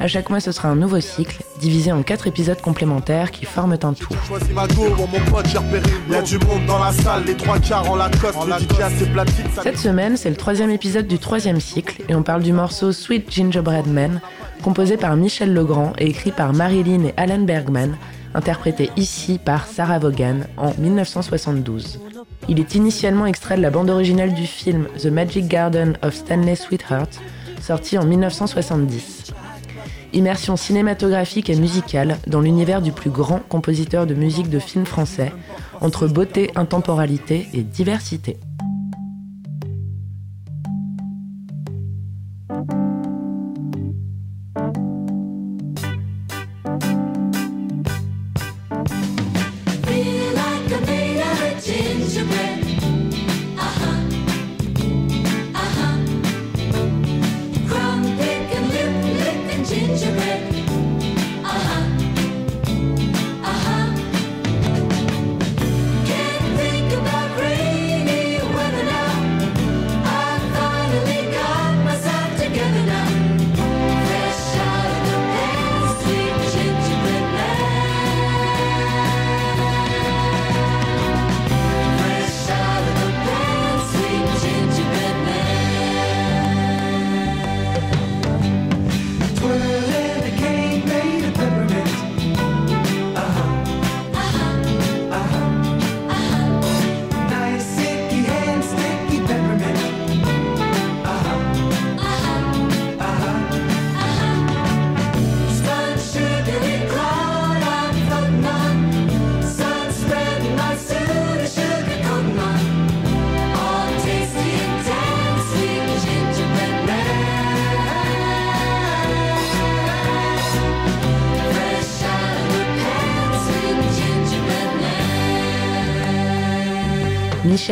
À chaque mois, ce sera un nouveau cycle, divisé en quatre épisodes complémentaires qui forment un tout. Cette semaine, c'est le troisième épisode du troisième cycle et on parle du morceau Sweet Gingerbread Man, composé par Michel Legrand et écrit par Marilyn et Alan Bergman, interprété ici par Sarah Vaughan en 1972. Il est initialement extrait de la bande originale du film The Magic Garden of Stanley Sweetheart, sorti en 1970 immersion cinématographique et musicale dans l'univers du plus grand compositeur de musique de film français, entre beauté, intemporalité et diversité.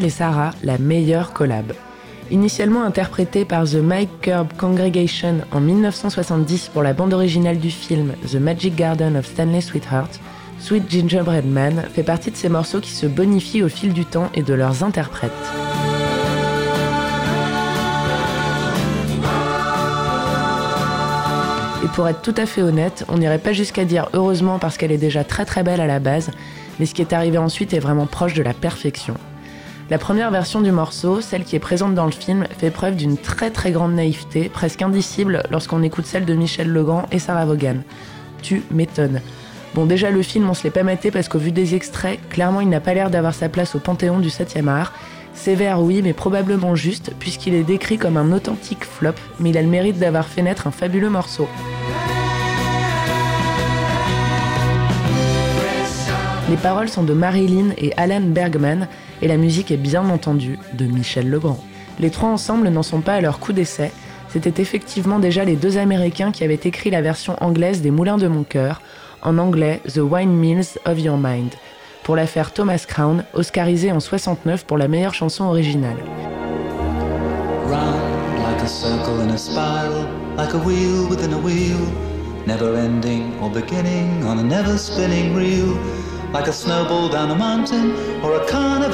Et Sarah, la meilleure collab. Initialement interprétée par The Mike Curb Congregation en 1970 pour la bande originale du film The Magic Garden of Stanley Sweetheart, Sweet Gingerbread Man fait partie de ces morceaux qui se bonifient au fil du temps et de leurs interprètes. Et pour être tout à fait honnête, on n'irait pas jusqu'à dire heureusement parce qu'elle est déjà très très belle à la base, mais ce qui est arrivé ensuite est vraiment proche de la perfection. La première version du morceau, celle qui est présente dans le film, fait preuve d'une très très grande naïveté, presque indicible lorsqu'on écoute celle de Michel Legrand et Sarah Vaughan. Tu m'étonnes. Bon, déjà le film, on se l'est pas maté parce qu'au vu des extraits, clairement il n'a pas l'air d'avoir sa place au panthéon du 7e art. Sévère, oui, mais probablement juste, puisqu'il est décrit comme un authentique flop, mais il a le mérite d'avoir fait naître un fabuleux morceau. Les paroles sont de Marilyn et Alan Bergman et la musique est bien entendu de Michel Legrand. Les trois ensemble n'en sont pas à leur coup d'essai, c'était effectivement déjà les deux Américains qui avaient écrit la version anglaise des Moulins de mon cœur, en anglais The Wine Mills of Your Mind, pour l'affaire Thomas Crown, oscarisé en 69 pour la meilleure chanson originale. never ending or beginning on a never spinning reel. like a snowball down a mountain or a carnival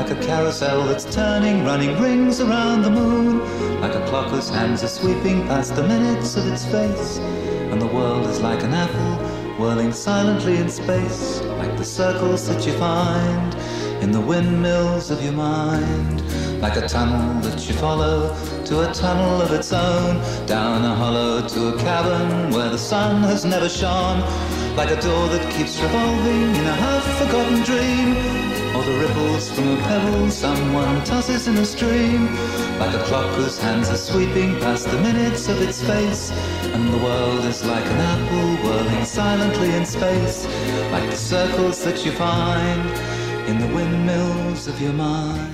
like a carousel that's turning, running rings around the moon, like a clock whose hands are sweeping past the minutes of its face, and the world is like an apple whirling silently in space, like the circles that you find in the windmills of your mind, like a tunnel that you follow to a tunnel of its own, down a hollow to a cavern where the sun has never shone. Like a door that keeps revolving in a half-forgotten dream, or the ripples from a pebble someone tosses in a stream, like a clock whose hands are sweeping past the minutes of its face, and the world is like an apple whirling silently in space, like the circles that you find.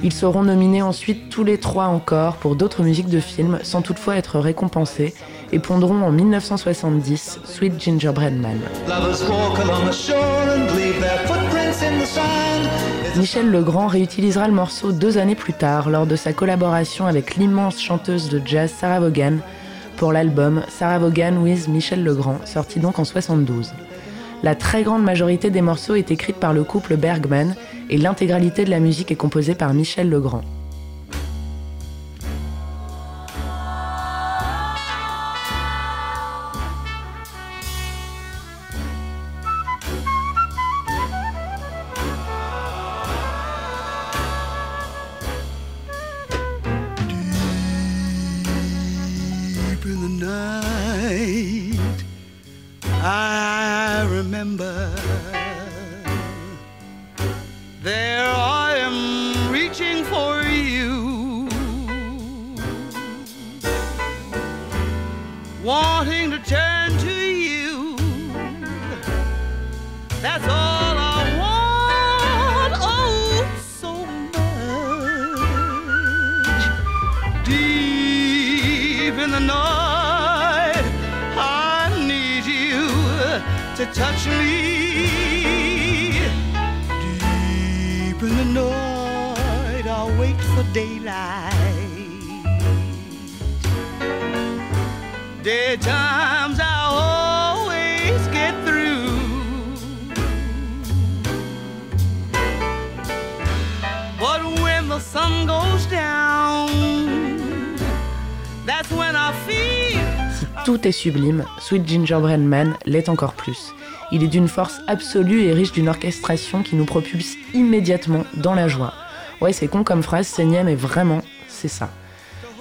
Ils seront nominés ensuite tous les trois encore pour d'autres musiques de films sans toutefois être récompensés et pondront en 1970 Sweet Gingerbread Man. Michel Legrand réutilisera le morceau deux années plus tard lors de sa collaboration avec l'immense chanteuse de jazz Sarah Vaughan pour l'album Sarah Vaughan with Michel Legrand, sorti donc en 72. La très grande majorité des morceaux est écrite par le couple Bergman et l'intégralité de la musique est composée par Michel Legrand. something to turn to you. That's all I want, oh, so much. Deep in the night, I need you to touch me. Deep in the night, I'll wait for daylight tout est sublime, Sweet Gingerbread Man l'est encore plus. Il est d'une force absolue et riche d'une orchestration qui nous propulse immédiatement dans la joie. Ouais, c'est con comme phrase, c'est mais vraiment, c'est ça.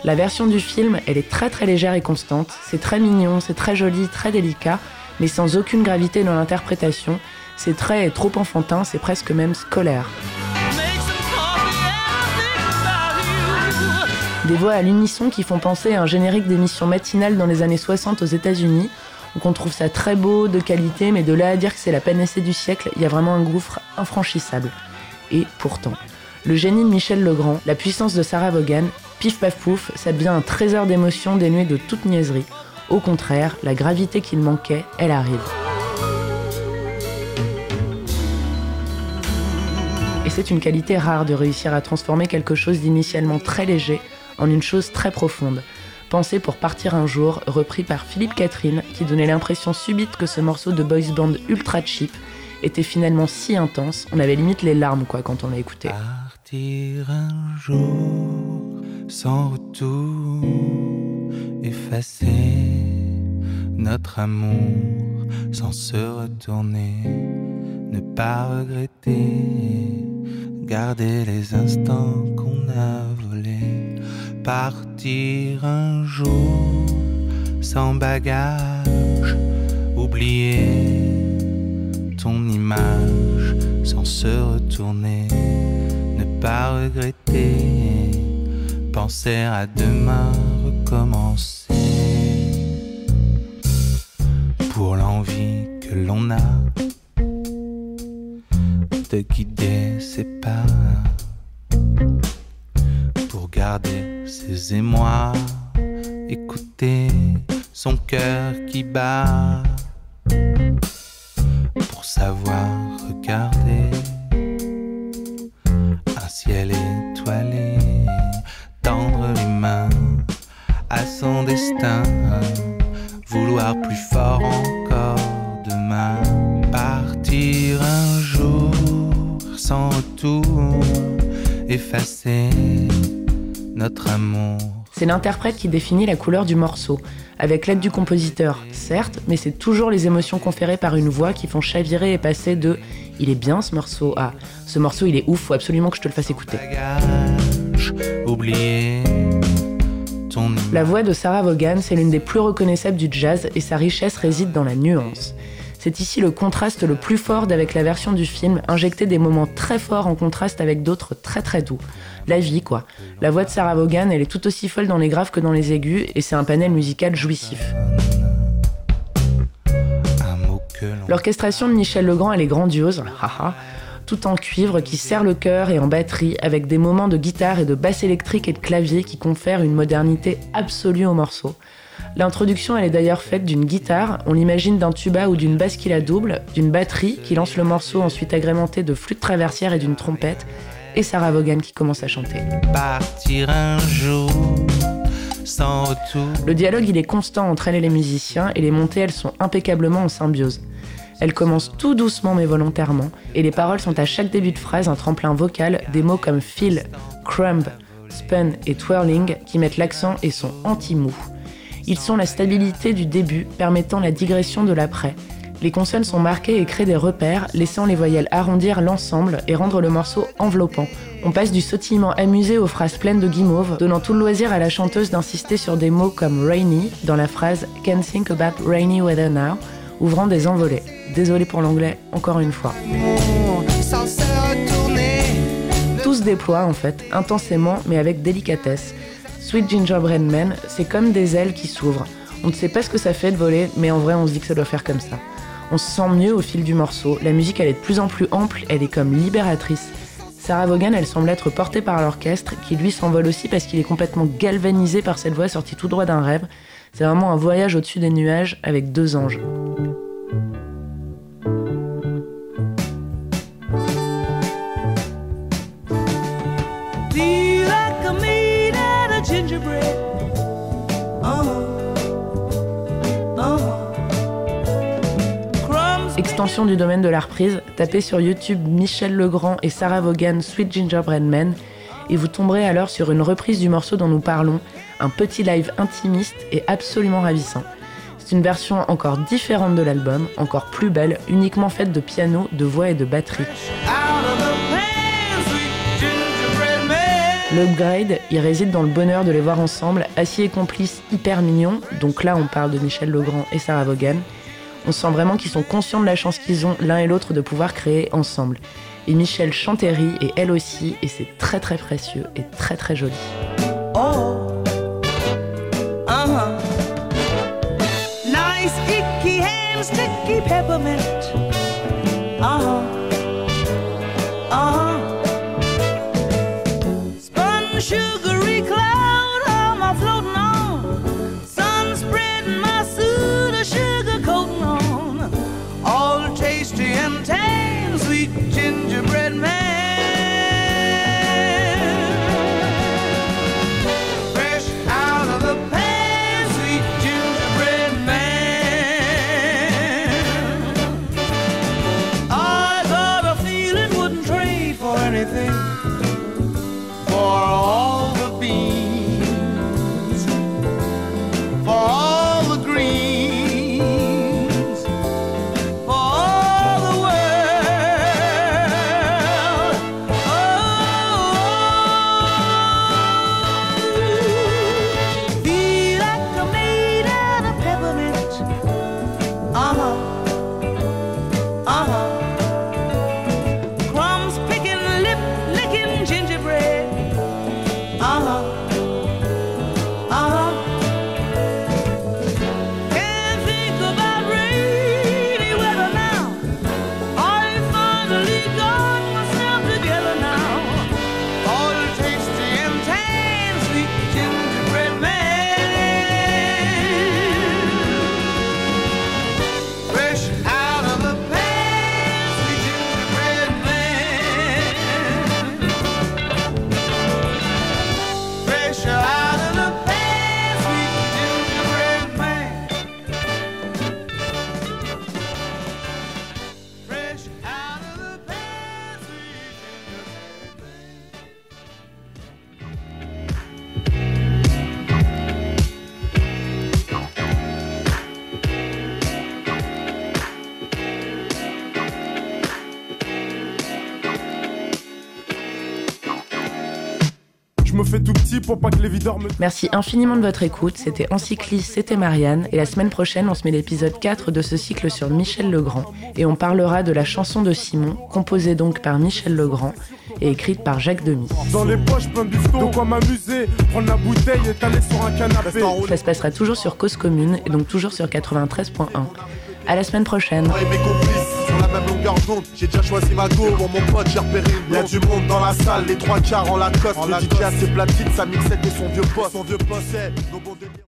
La version du film, elle est très très légère et constante, c'est très mignon, c'est très joli, très délicat, mais sans aucune gravité dans l'interprétation, c'est très trop enfantin, c'est presque même scolaire. Des voix à l'unisson qui font penser à un générique d'émission matinale dans les années 60 aux États-Unis. Donc on trouve ça très beau, de qualité, mais de là à dire que c'est la panacée du siècle, il y a vraiment un gouffre infranchissable. Et pourtant, le génie de Michel Legrand, la puissance de Sarah Vaughan, pif paf pouf, ça devient un trésor d'émotions dénué de toute niaiserie. Au contraire, la gravité qu'il manquait, elle arrive. Et c'est une qualité rare de réussir à transformer quelque chose d'initialement très léger en une chose très profonde. Pensé pour partir un jour, repris par Philippe Catherine, qui donnait l'impression subite que ce morceau de boys band ultra cheap était finalement si intense, on avait limite les larmes quoi quand on l'a écouté. Partir un jour sans retour, effacer notre amour sans se retourner, ne pas regretter, garder les instants qu'on a volés partir un jour sans bagage, oublier ton image sans se retourner, ne pas regretter, penser à demain, recommencer. Pour l'envie que l'on a de guider ses pas Regardez ses émois, écouter son cœur qui bat, pour savoir regarder C'est l'interprète qui définit la couleur du morceau, avec l'aide du compositeur, certes, mais c'est toujours les émotions conférées par une voix qui font chavirer et passer de il est bien ce morceau à ce morceau il est ouf, faut absolument que je te le fasse écouter. La voix de Sarah Vaughan, c'est l'une des plus reconnaissables du jazz et sa richesse réside dans la nuance. C'est ici le contraste le plus fort d'avec la version du film, injecter des moments très forts en contraste avec d'autres très très doux la vie, quoi. La voix de Sarah Vaughan, elle est tout aussi folle dans les graves que dans les aigus, et c'est un panel musical jouissif. L'orchestration de Michel Legrand, elle est grandiose, tout en cuivre qui serre le cœur et en batterie, avec des moments de guitare et de basse électrique et de clavier qui confèrent une modernité absolue au morceau. L'introduction, elle est d'ailleurs faite d'une guitare, on l'imagine d'un tuba ou d'une basse qui la double, d'une batterie qui lance le morceau ensuite agrémenté de flûte traversière et d'une trompette, et Sarah Vaughan qui commence à chanter. Partir un jour sans retour. Le dialogue, il est constant entre elle et les musiciens, et les montées, elles sont impeccablement en symbiose. Elle commence tout doucement mais volontairement, et les paroles sont à chaque début de phrase un tremplin vocal, des mots comme feel, crumb, spun et twirling qui mettent l'accent et sont anti-mou. Ils sont la stabilité du début, permettant la digression de l'après. Les consonnes sont marquées et créent des repères, laissant les voyelles arrondir l'ensemble et rendre le morceau enveloppant. On passe du sautillement amusé aux phrases pleines de guimauve, donnant tout le loisir à la chanteuse d'insister sur des mots comme rainy dans la phrase Can't think about rainy weather now, ouvrant des envolées. Désolé pour l'anglais, encore une fois. Tout se déploie en fait, intensément mais avec délicatesse. Sweet Gingerbread Man, c'est comme des ailes qui s'ouvrent. On ne sait pas ce que ça fait de voler, mais en vrai on se dit que ça doit faire comme ça. On se sent mieux au fil du morceau, la musique elle est de plus en plus ample, elle est comme libératrice. Sarah Vaughan, elle semble être portée par l'orchestre, qui lui s'envole aussi parce qu'il est complètement galvanisé par cette voix sortie tout droit d'un rêve. C'est vraiment un voyage au-dessus des nuages avec deux anges. Extension du domaine de la reprise, tapez sur YouTube Michel Legrand et Sarah Vaughan Sweet Gingerbread Man et vous tomberez alors sur une reprise du morceau dont nous parlons, un petit live intimiste et absolument ravissant. C'est une version encore différente de l'album, encore plus belle, uniquement faite de piano, de voix et de batterie. L'upgrade, il réside dans le bonheur de les voir ensemble, assis et complices hyper mignons, donc là on parle de Michel Legrand et Sarah Vaughan. On sent vraiment qu'ils sont conscients de la chance qu'ils ont l'un et l'autre de pouvoir créer ensemble. Et Michel chanterie et elle aussi, et c'est très très précieux et très très joli. Oh. Uh-huh. Uh-huh. Pour pas que les videurs me. Merci infiniment de votre écoute. C'était Encyclis, c'était Marianne. Et la semaine prochaine, on se met l'épisode 4 de ce cycle sur Michel Legrand. Et on parlera de la chanson de Simon, composée donc par Michel Legrand et écrite par Jacques Demy. Dans les poches, plein de quoi m'amuser. Prendre la bouteille et t'aller sur un canapé. Ça se passera toujours sur Cause Commune et donc toujours sur 93.1. À la semaine prochaine. La. J'ai déjà choisi ma go. Pour mon pote, j'ai repéré une Y'a du monde dans la salle, les trois quarts en Lacoste. le DJ a ses platines, sa mixette et son vieux poste. Son vieux poste, nos bons délires.